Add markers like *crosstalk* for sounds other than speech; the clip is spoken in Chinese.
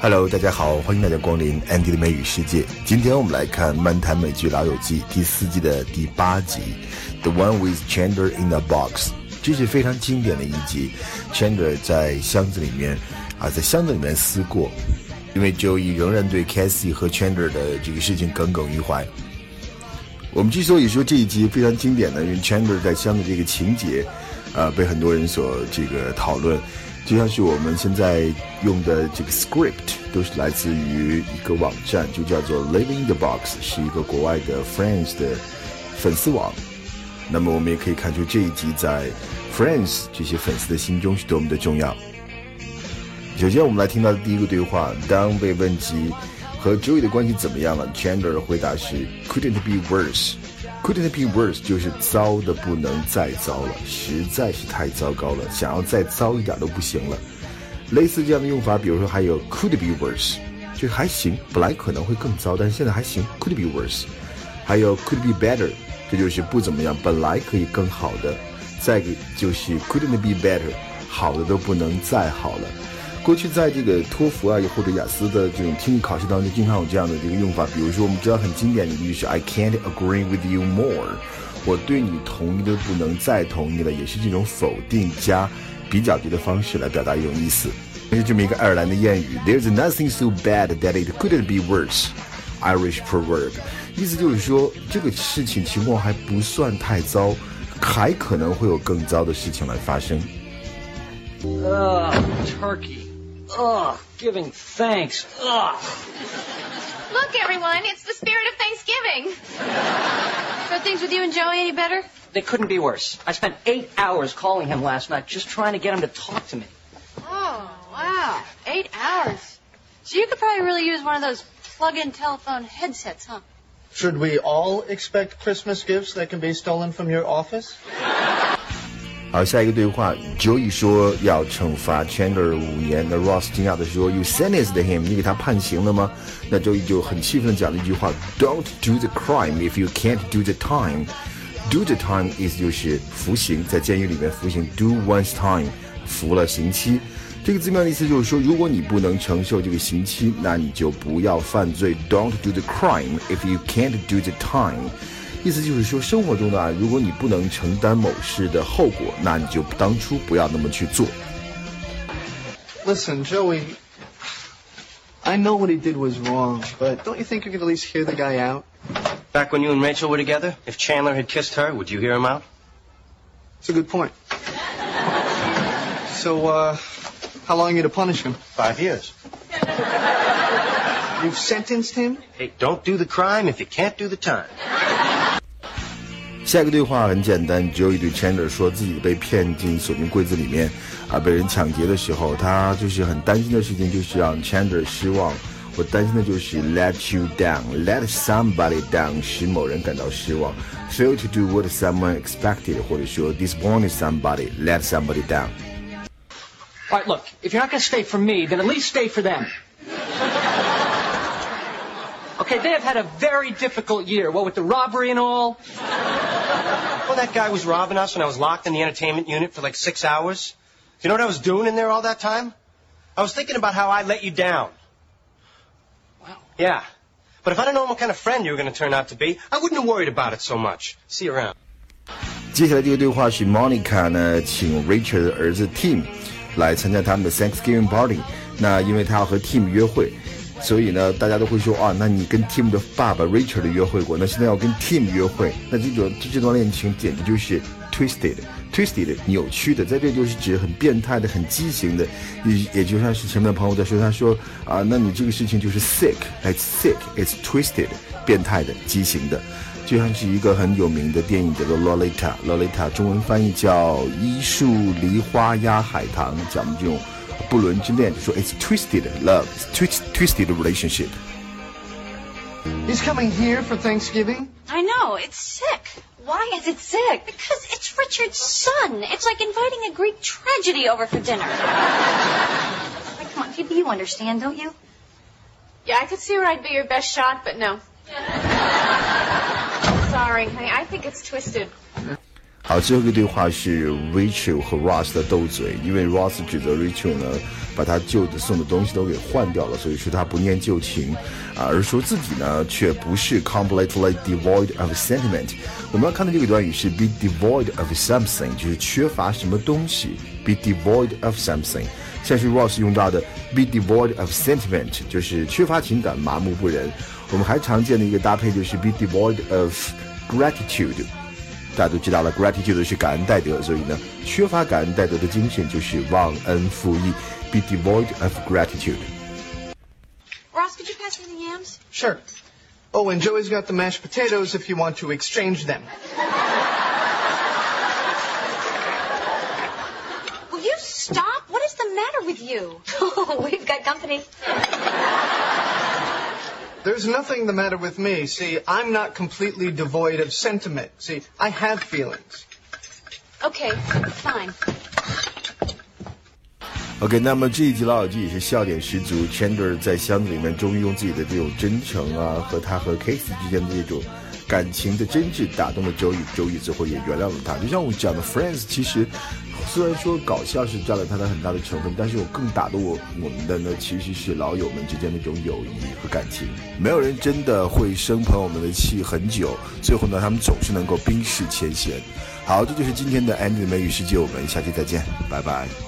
Hello，大家好，欢迎大家光临 Andy 的美语世界。今天我们来看《漫谈美剧老友记》第四季的第八集，The One with Chandler in the Box。这是非常经典的一集，Chandler 在箱子里面啊，在箱子里面思过，因为 Joey 仍然对 Cassie 和 Chandler 的这个事情耿耿于怀。我们之所以说这一集非常经典呢，因为 Chandler 在箱子这个情节，呃，被很多人所这个讨论。就像是我们现在用的这个 script 都是来自于一个网站，就叫做 Living the Box，是一个国外的 Friends 的粉丝网。那么我们也可以看出这一集在 Friends 这些粉丝的心中是多么的重要。首先，我们来听到的第一个对话，当被问及和 Joey 的关系怎么样了，Chandler 回答是 Couldn't be worse。Couldn't be worse 就是糟的不能再糟了，实在是太糟糕了，想要再糟一点都不行了。类似这样的用法，比如说还有 could be worse，就还行，本来可能会更糟，但是现在还行，could be worse。还有 could be better，这就是不怎么样，本来可以更好的。再一个就是 couldn't be better，好的都不能再好了。过去在这个托福啊，或者雅思的这种听力考试当中，经常有这样的这个用法。比如说，我们知道很经典的一句是 "I can't agree with you more"，我对你同意的不能再同意了，也是这种否定加比较级的方式来表达一种意思。这是这么一个爱尔兰的谚语："There's nothing so bad that it couldn't be worse." Irish proverb，意思就是说这个事情情况还不算太糟，还可能会有更糟的事情来发生。Turkey. Ugh, giving thanks. Ugh. Look, everyone, it's the spirit of Thanksgiving. Are things with you and Joey any better? They couldn't be worse. I spent eight hours calling him last night just trying to get him to talk to me. Oh, wow. Eight hours. So you could probably really use one of those plug-in telephone headsets, huh? Should we all expect Christmas gifts that can be stolen from your office? 好，下一个对话，Joey 说要惩罚 Chandler 五年。那 Ross 惊讶的说：“You sentenced him？你给他判刑了吗？”那 Joey 就很气愤的讲了一句话：“Don't do the crime if you can't do the time。Do the time 意思就是服刑，在监狱里面服刑。Do once time，服了刑期。这个字面的意思就是说，如果你不能承受这个刑期，那你就不要犯罪。Don't do the crime if you can't do the time。意思就是说，生活中的啊，如果你不能承担某事的后果，那你就当初不要那么去做。Listen, Joey, I know what he did was wrong, but don't you think you could at least hear the guy out? Back when you and Rachel were together, if Chandler had kissed her, would you hear him out? It's a good point. So, uh, how long are you to punish him? Five years. You've sentenced him? Hey, don't do the crime if you can't do the time. 下一个对话很简单，Joey 对 Chandler 说自己被骗进锁进柜子里面，啊，被人抢劫的时候，他就是很担心的事情就是让 Chandler 失望。我担心的就是 let you down，let somebody down，使某人感到失望，fail to do what someone expected，或者说 disappoint somebody，let somebody down。 All right, look, if you're not going to stay for me, then at least stay for them. Okay, they have had a very difficult year, what with the robbery and all. Well, that guy was robbing us and I was locked in the entertainment unit for like six hours. Do you know what I was doing in there all that time? I was thinking about how I let you down. Wow. Yeah. But if I'd have known what kind of friend you were going to turn out to be, I wouldn't have worried about it so much. See you around. 接下来这个对话是 Monica 呢，请 Richard 的儿子 Tim 来参加他们的 Thanksgiving party。那因为他要和 Tim 约会， 所以呢，大家都会说啊，那你跟 Tim 的爸爸 Richard 约会过，那现在要跟 Tim 约会，那这种这段恋情简直就是 twisted，twisted 扭曲的，在这就是指很变态的、很畸形的，也也就像是前面的朋友在说，他说啊，那你这个事情就是 sick，it's sick，it's twisted，变态的、畸形的。就像是一个很有名的电影叫做《Lolita》，Lolita 中文翻译叫《一树梨花压海棠》，讲的这种不伦之恋，就说 it's twisted love, twist twisted relationship。 He's coming here for Thanksgiving? I know, it's sick. Why is it sick? Because it's Richard's son. It's like inviting a Greek tragedy over for dinner. *laughs* like, come on, Phoebe, you understand, don't you? Yeah, I could see where I'd be your best shot, but no. *laughs* Sorry, honey. I think it's twisted. 好，最后一个对话是 Rachel 和 Ross 的斗嘴，因为 Ross 指责 Rachel 呢，把他旧的送的东西都给换掉了，所以说他不念旧情，啊，而说自己呢却不是 completely devoid of sentiment。我们要看的这个短语是 be devoid of something，就是缺乏什么东西，be devoid of something。像是 Ross 用到的 be devoid of sentiment，就是缺乏情感，麻木不仁。我们还常见的一个搭配就是 be devoid of gratitude。大家都知道了，gratitude 是感恩戴德，所以呢，缺乏感恩戴德的精神就是忘恩负义，be devoid of gratitude。Ross, could you pass me the yams? Sure. Oh, and Joey's got the mashed potatoes if you want to exchange them. Will you stop? What is the matter with you? Oh, we've *laughs* got company. There's nothing the matter with me. See, I'm not completely devoid of sentiment. See, I have feelings. Okay, fine. OK，那么这一集《老友记》也是笑点十足。Chandler 在箱子里面终于用自己的这种真诚啊，和他和 Casey 之间的这种感情的真挚打动了周宇，周宇最后也原谅了他。就像我讲的，Friends 其实虽然说搞笑是占了它的很大的成分，但是我更打动我我们的呢，其实是老友们之间的那种友谊和感情。没有人真的会生朋友们的气很久，最后呢，他们总是能够冰释前嫌。好，这就是今天的 Andy 的美语世界，我们下期再见，拜拜。